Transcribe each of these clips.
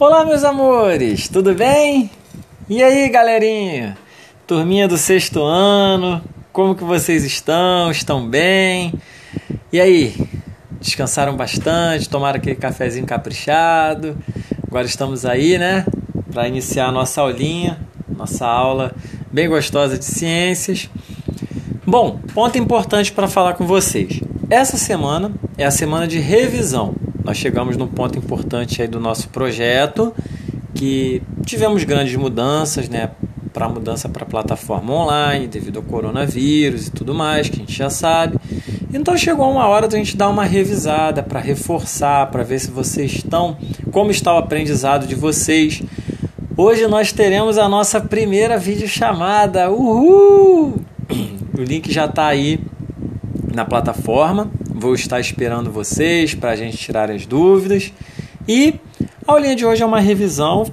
Olá, meus amores, tudo bem? E aí, galerinha? Turminha do sexto ano, como que vocês estão? Estão bem? E aí, descansaram bastante, tomaram aquele cafezinho caprichado? Agora estamos aí, né, para iniciar a nossa aulinha, nossa aula bem gostosa de ciências. Bom, ponto importante para falar com vocês. Essa semana é a semana de revisão. Nós chegamos num ponto importante aí do nosso projeto, que tivemos grandes mudanças, né, para mudança para a plataforma online devido ao coronavírus e tudo mais, que a gente já sabe. Então chegou uma hora da gente dar uma revisada para reforçar, para ver se vocês estão, como está o aprendizado de vocês. Hoje nós teremos a nossa primeira videochamada. Uhul! O link já está aí na plataforma. Vou estar esperando vocês para a gente tirar as dúvidas. E a aulinha de hoje é uma revisão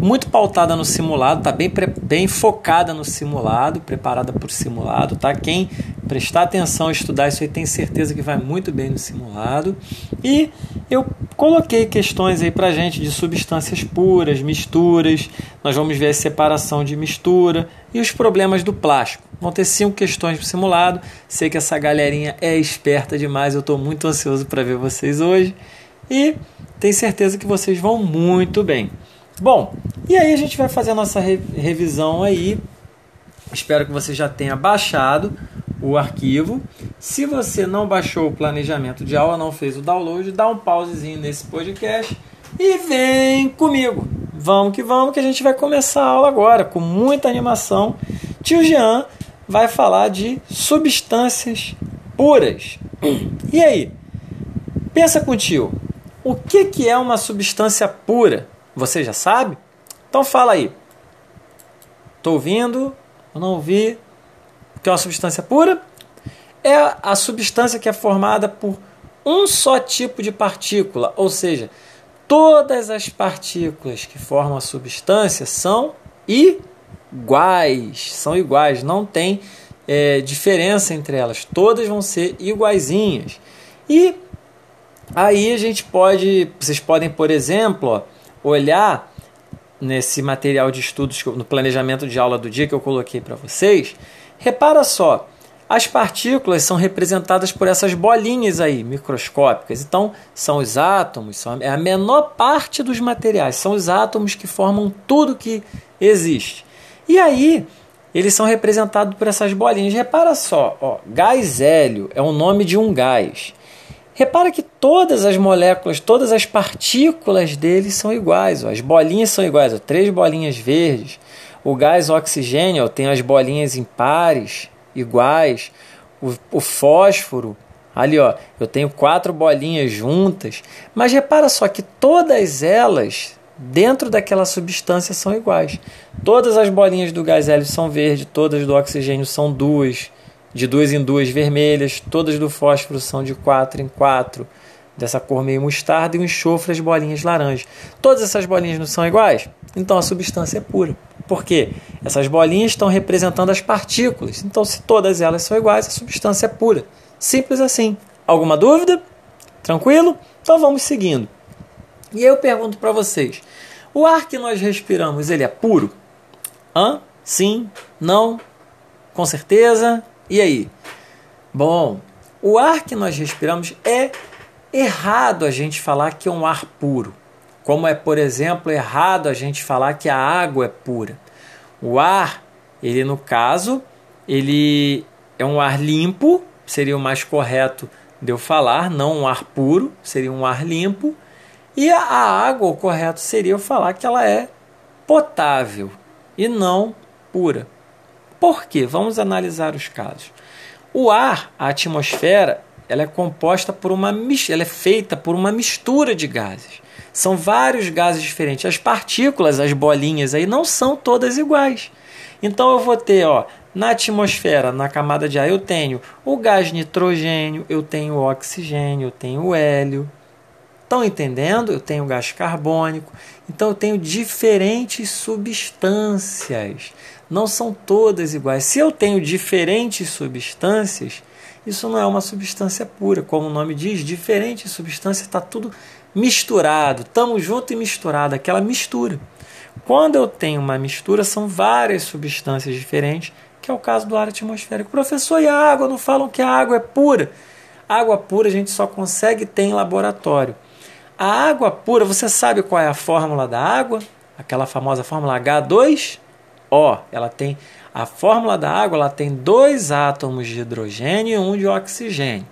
muito pautada no simulado, tá bem, bem focada no simulado, preparada para o simulado, tá? Quem prestar atenção, estudar isso aí, tem certeza que vai muito bem no simulado. E eu coloquei questões aí pra gente de substâncias puras, misturas. Nós vamos ver a separação de mistura e os problemas do plástico. Vão ter cinco questões para simulado. Sei que essa galerinha é esperta demais, eu estou muito ansioso para ver vocês hoje. E tenho certeza que vocês vão muito bem. Bom, e aí a gente vai fazer a nossa re revisão aí. Espero que você já tenha baixado o arquivo. Se você não baixou o planejamento de aula, não fez o download, dá um pausezinho nesse podcast e vem comigo. Vamos que vamos que a gente vai começar a aula agora com muita animação. Tio Jean vai falar de substâncias puras. E aí? Pensa contigo. O que, que é uma substância pura? Você já sabe? Então fala aí. Estou ouvindo? Não ouvi. O que é uma substância pura? É a substância que é formada por um só tipo de partícula, ou seja, todas as partículas que formam a substância são iguais, são iguais, não tem é, diferença entre elas, todas vão ser iguaizinhas. E aí a gente pode, vocês podem, por exemplo, olhar nesse material de estudos, no planejamento de aula do dia que eu coloquei para vocês, repara só, as partículas são representadas por essas bolinhas aí, microscópicas. Então, são os átomos, são é a menor parte dos materiais, são os átomos que formam tudo que existe. E aí, eles são representados por essas bolinhas. Repara só, ó, gás hélio é o nome de um gás. Repara que todas as moléculas, todas as partículas dele são iguais. Ó. As bolinhas são iguais, ó. três bolinhas verdes. O gás oxigênio ó, tem as bolinhas impares, iguais. O, o fósforo, ali ó, eu tenho quatro bolinhas juntas. Mas repara só que todas elas, dentro daquela substância, são iguais. Todas as bolinhas do gás hélio são verdes, todas do oxigênio são duas de duas em duas vermelhas, todas do fósforo são de quatro em quatro, dessa cor meio mostarda, e o enxofre as bolinhas laranjas. Todas essas bolinhas não são iguais? Então a substância é pura. Por quê? Essas bolinhas estão representando as partículas. Então, se todas elas são iguais, a substância é pura. Simples assim. Alguma dúvida? Tranquilo? Então vamos seguindo. E eu pergunto para vocês: o ar que nós respiramos, ele é puro? Hã? Sim? Não? Com certeza? E aí? Bom, o ar que nós respiramos é errado a gente falar que é um ar puro. Como é, por exemplo, errado a gente falar que a água é pura. O ar, ele no caso, ele é um ar limpo, seria o mais correto de eu falar, não um ar puro, seria um ar limpo. E a água, o correto seria eu falar que ela é potável e não pura. Por quê? Vamos analisar os casos. O ar, a atmosfera, ela é composta por uma ela é feita por uma mistura de gases. São vários gases diferentes. As partículas, as bolinhas aí não são todas iguais. Então eu vou ter, ó, na atmosfera, na camada de ar, eu tenho o gás nitrogênio, eu tenho o oxigênio, eu tenho o hélio. Estão entendendo? Eu tenho gás carbônico. Então eu tenho diferentes substâncias não são todas iguais. Se eu tenho diferentes substâncias, isso não é uma substância pura. Como o nome diz, diferentes substâncias está tudo misturado, estamos junto e misturado, aquela mistura. Quando eu tenho uma mistura, são várias substâncias diferentes, que é o caso do ar atmosférico. Professor, e a água? Não falam que a água é pura? Água pura a gente só consegue ter em laboratório. A água pura, você sabe qual é a fórmula da água? Aquela famosa fórmula H2O. Ela tem a fórmula da água, ela tem dois átomos de hidrogênio e um de oxigênio.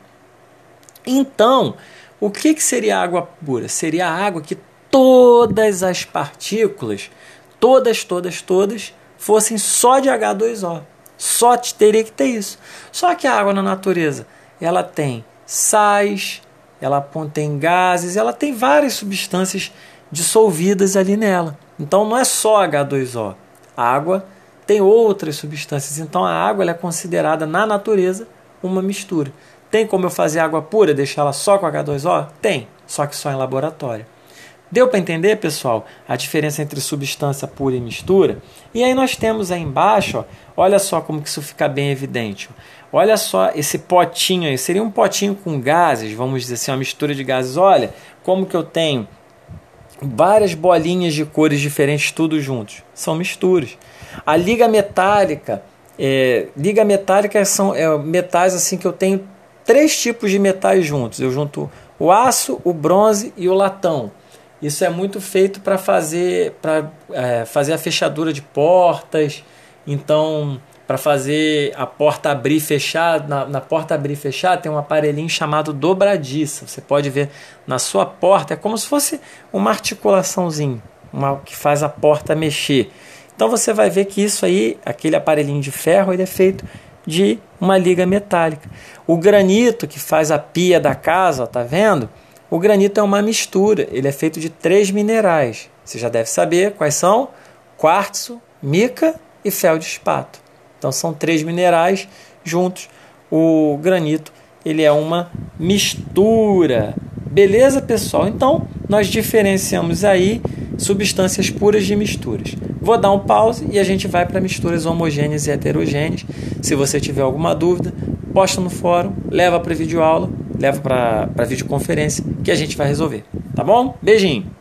Então, o que, que seria água pura? Seria a água que todas as partículas, todas, todas, todas, fossem só de H2O. Só teria que ter isso. Só que a água na natureza ela tem sais, ela tem gases, ela tem várias substâncias dissolvidas ali nela. Então não é só H2O. A água tem outras substâncias. Então a água é considerada na natureza uma mistura. Tem como eu fazer água pura, deixar ela só com H2O? Tem, só que só em laboratório. Deu para entender, pessoal, a diferença entre substância pura e mistura? E aí nós temos aí embaixo, ó, olha só como que isso fica bem evidente. Olha só esse potinho aí, seria um potinho com gases, vamos dizer assim, uma mistura de gases. Olha como que eu tenho várias bolinhas de cores diferentes, tudo juntos. São misturas. A liga metálica, é, liga metálica são é, metais assim que eu tenho três tipos de metais juntos. Eu junto o aço, o bronze e o latão. Isso é muito feito para fazer, para é, fazer a fechadura de portas. Então para fazer a porta abrir e fechar. Na, na, porta abrir e fechar tem um aparelhinho chamado dobradiça. Você pode ver na sua porta, é como se fosse uma articulaçãozinha uma, que faz a porta mexer. Então você vai ver que isso aí, aquele aparelhinho de ferro, ele é feito de uma liga metálica. O granito que faz a pia da casa, ó, tá vendo? O granito é uma mistura, ele é feito de três minerais. Você já deve saber quais são: quartzo, mica e feldespato. Então são três minerais juntos. O granito ele é uma mistura. Beleza, pessoal? Então nós diferenciamos aí substâncias puras de misturas. Vou dar um pause e a gente vai para misturas homogêneas e heterogêneas. Se você tiver alguma dúvida, posta no fórum, leva para videoaula, leva para videoconferência que a gente vai resolver. Tá bom? Beijinho!